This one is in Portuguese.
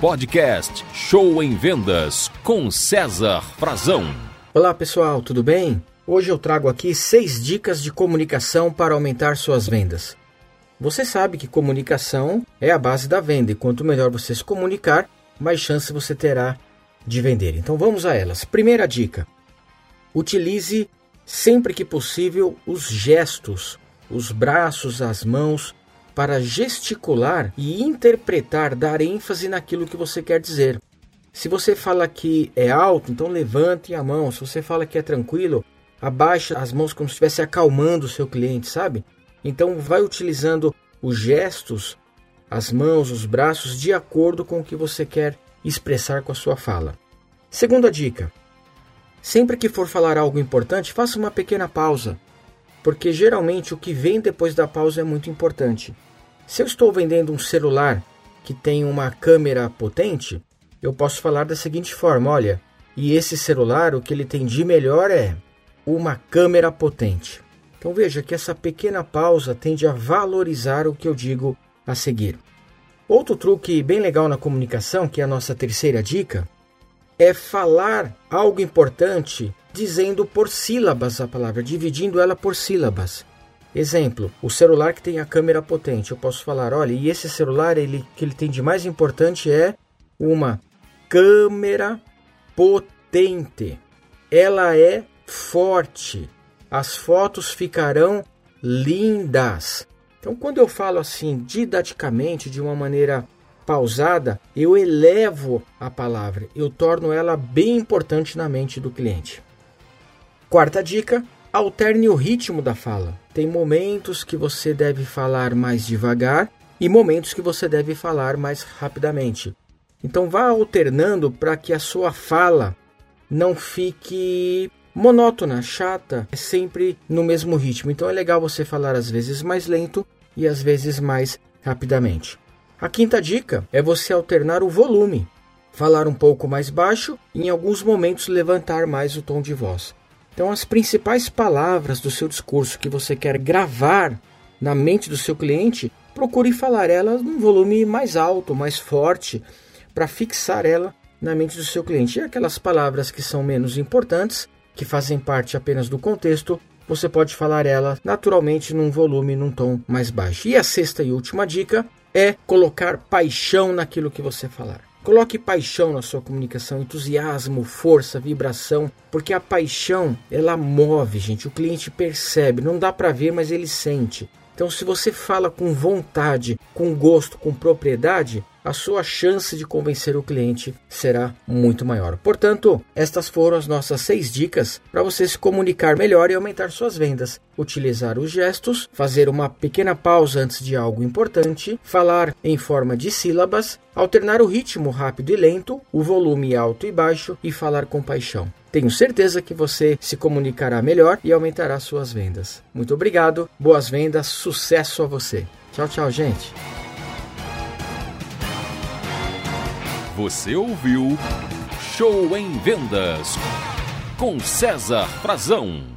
Podcast Show em Vendas com César Frazão. Olá pessoal, tudo bem? Hoje eu trago aqui seis dicas de comunicação para aumentar suas vendas. Você sabe que comunicação é a base da venda e quanto melhor você se comunicar, mais chance você terá de vender. Então vamos a elas. Primeira dica: utilize sempre que possível os gestos, os braços, as mãos para gesticular e interpretar, dar ênfase naquilo que você quer dizer. Se você fala que é alto, então levante a mão. Se você fala que é tranquilo, abaixa as mãos como se estivesse acalmando o seu cliente, sabe? Então vai utilizando os gestos, as mãos, os braços de acordo com o que você quer expressar com a sua fala. Segunda dica: sempre que for falar algo importante, faça uma pequena pausa, porque geralmente o que vem depois da pausa é muito importante. Se eu estou vendendo um celular que tem uma câmera potente, eu posso falar da seguinte forma: olha, e esse celular, o que ele tem de melhor é uma câmera potente. Então veja que essa pequena pausa tende a valorizar o que eu digo a seguir. Outro truque bem legal na comunicação, que é a nossa terceira dica, é falar algo importante dizendo por sílabas a palavra, dividindo ela por sílabas. Exemplo, o celular que tem a câmera potente. Eu posso falar, olha, e esse celular, ele que ele tem de mais importante é uma câmera potente. Ela é forte. As fotos ficarão lindas. Então, quando eu falo assim didaticamente, de uma maneira pausada, eu elevo a palavra, eu torno ela bem importante na mente do cliente. Quarta dica: alterne o ritmo da fala. Tem momentos que você deve falar mais devagar e momentos que você deve falar mais rapidamente. Então vá alternando para que a sua fala não fique monótona, chata, é sempre no mesmo ritmo. Então é legal você falar às vezes mais lento e às vezes mais rapidamente. A quinta dica é você alternar o volume, falar um pouco mais baixo e em alguns momentos levantar mais o tom de voz. Então, as principais palavras do seu discurso que você quer gravar na mente do seu cliente, procure falar elas num volume mais alto, mais forte, para fixar ela na mente do seu cliente. E aquelas palavras que são menos importantes, que fazem parte apenas do contexto, você pode falar ela naturalmente num volume, num tom mais baixo. E a sexta e última dica é colocar paixão naquilo que você falar. Coloque paixão na sua comunicação, entusiasmo, força, vibração, porque a paixão ela move, gente. O cliente percebe, não dá para ver, mas ele sente. Então, se você fala com vontade, com gosto, com propriedade, a sua chance de convencer o cliente será muito maior. Portanto, estas foram as nossas seis dicas para você se comunicar melhor e aumentar suas vendas. Utilizar os gestos, fazer uma pequena pausa antes de algo importante, falar em forma de sílabas, alternar o ritmo rápido e lento, o volume alto e baixo e falar com paixão. Tenho certeza que você se comunicará melhor e aumentará suas vendas. Muito obrigado, boas vendas, sucesso a você. Tchau, tchau, gente. Você ouviu Show em Vendas com César Frazão.